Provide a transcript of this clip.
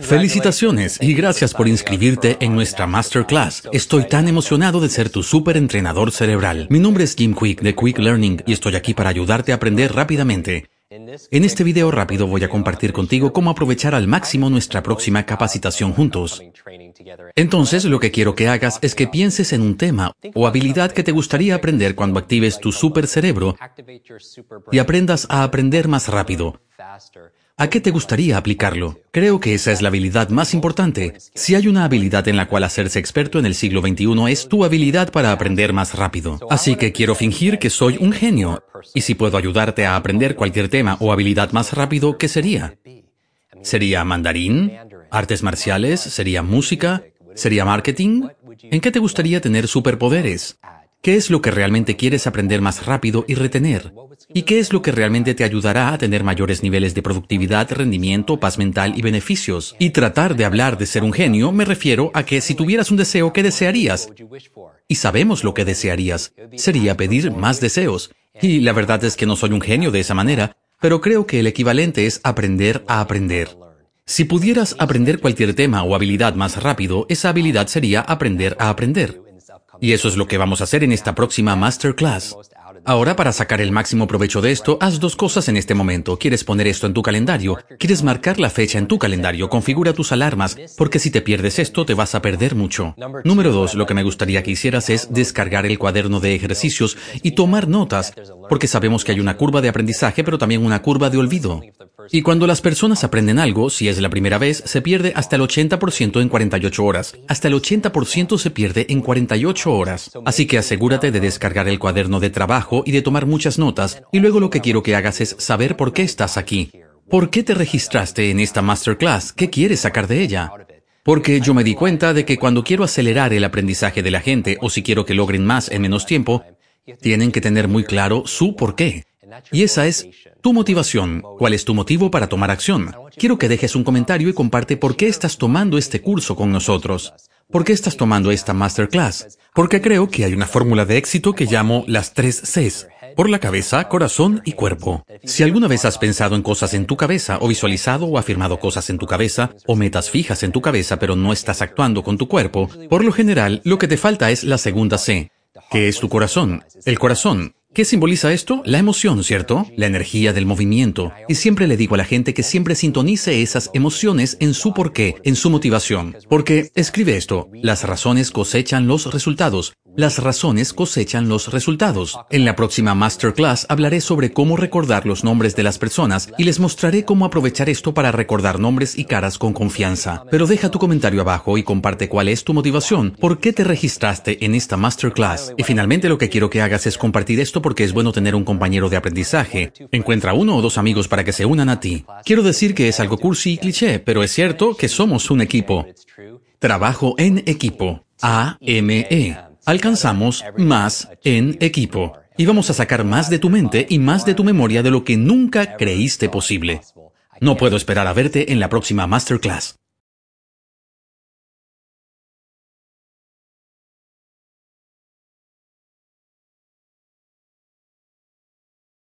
Felicitaciones y gracias por inscribirte en nuestra Masterclass. Estoy tan emocionado de ser tu super entrenador cerebral. Mi nombre es Jim Quick de Quick Learning y estoy aquí para ayudarte a aprender rápidamente. En este video rápido voy a compartir contigo cómo aprovechar al máximo nuestra próxima capacitación juntos. Entonces, lo que quiero que hagas es que pienses en un tema o habilidad que te gustaría aprender cuando actives tu super cerebro y aprendas a aprender más rápido. ¿A qué te gustaría aplicarlo? Creo que esa es la habilidad más importante. Si hay una habilidad en la cual hacerse experto en el siglo XXI es tu habilidad para aprender más rápido. Así que quiero fingir que soy un genio. Y si puedo ayudarte a aprender cualquier tema o habilidad más rápido, ¿qué sería? ¿Sería mandarín? ¿Artes marciales? ¿Sería música? ¿Sería marketing? ¿En qué te gustaría tener superpoderes? ¿Qué es lo que realmente quieres aprender más rápido y retener? ¿Y qué es lo que realmente te ayudará a tener mayores niveles de productividad, rendimiento, paz mental y beneficios? Y tratar de hablar de ser un genio me refiero a que si tuvieras un deseo, ¿qué desearías? Y sabemos lo que desearías. Sería pedir más deseos. Y la verdad es que no soy un genio de esa manera, pero creo que el equivalente es aprender a aprender. Si pudieras aprender cualquier tema o habilidad más rápido, esa habilidad sería aprender a aprender. Y eso es lo que vamos a hacer en esta próxima masterclass. Ahora, para sacar el máximo provecho de esto, haz dos cosas en este momento. ¿Quieres poner esto en tu calendario? ¿Quieres marcar la fecha en tu calendario? Configura tus alarmas, porque si te pierdes esto, te vas a perder mucho. Número dos, lo que me gustaría que hicieras es descargar el cuaderno de ejercicios y tomar notas, porque sabemos que hay una curva de aprendizaje, pero también una curva de olvido. Y cuando las personas aprenden algo, si es la primera vez, se pierde hasta el 80% en 48 horas. Hasta el 80% se pierde en 48 horas. Así que asegúrate de descargar el cuaderno de trabajo y de tomar muchas notas. Y luego lo que quiero que hagas es saber por qué estás aquí. ¿Por qué te registraste en esta masterclass? ¿Qué quieres sacar de ella? Porque yo me di cuenta de que cuando quiero acelerar el aprendizaje de la gente o si quiero que logren más en menos tiempo, tienen que tener muy claro su por qué. Y esa es tu motivación. ¿Cuál es tu motivo para tomar acción? Quiero que dejes un comentario y comparte por qué estás tomando este curso con nosotros. ¿Por qué estás tomando esta masterclass? Porque creo que hay una fórmula de éxito que llamo las tres Cs. Por la cabeza, corazón y cuerpo. Si alguna vez has pensado en cosas en tu cabeza, o visualizado o afirmado cosas en tu cabeza, o metas fijas en tu cabeza pero no estás actuando con tu cuerpo, por lo general lo que te falta es la segunda C, que es tu corazón. El corazón ¿Qué simboliza esto? La emoción, ¿cierto? La energía del movimiento. Y siempre le digo a la gente que siempre sintonice esas emociones en su porqué, en su motivación. Porque, escribe esto, las razones cosechan los resultados. Las razones cosechan los resultados. En la próxima masterclass hablaré sobre cómo recordar los nombres de las personas y les mostraré cómo aprovechar esto para recordar nombres y caras con confianza. Pero deja tu comentario abajo y comparte cuál es tu motivación, por qué te registraste en esta masterclass. Y finalmente lo que quiero que hagas es compartir esto porque es bueno tener un compañero de aprendizaje. Encuentra uno o dos amigos para que se unan a ti. Quiero decir que es algo cursi y cliché, pero es cierto que somos un equipo. Trabajo en equipo. A-M-E alcanzamos más en equipo. Y vamos a sacar más de tu mente y más de tu memoria de lo que nunca creíste posible. No puedo esperar a verte en la próxima masterclass.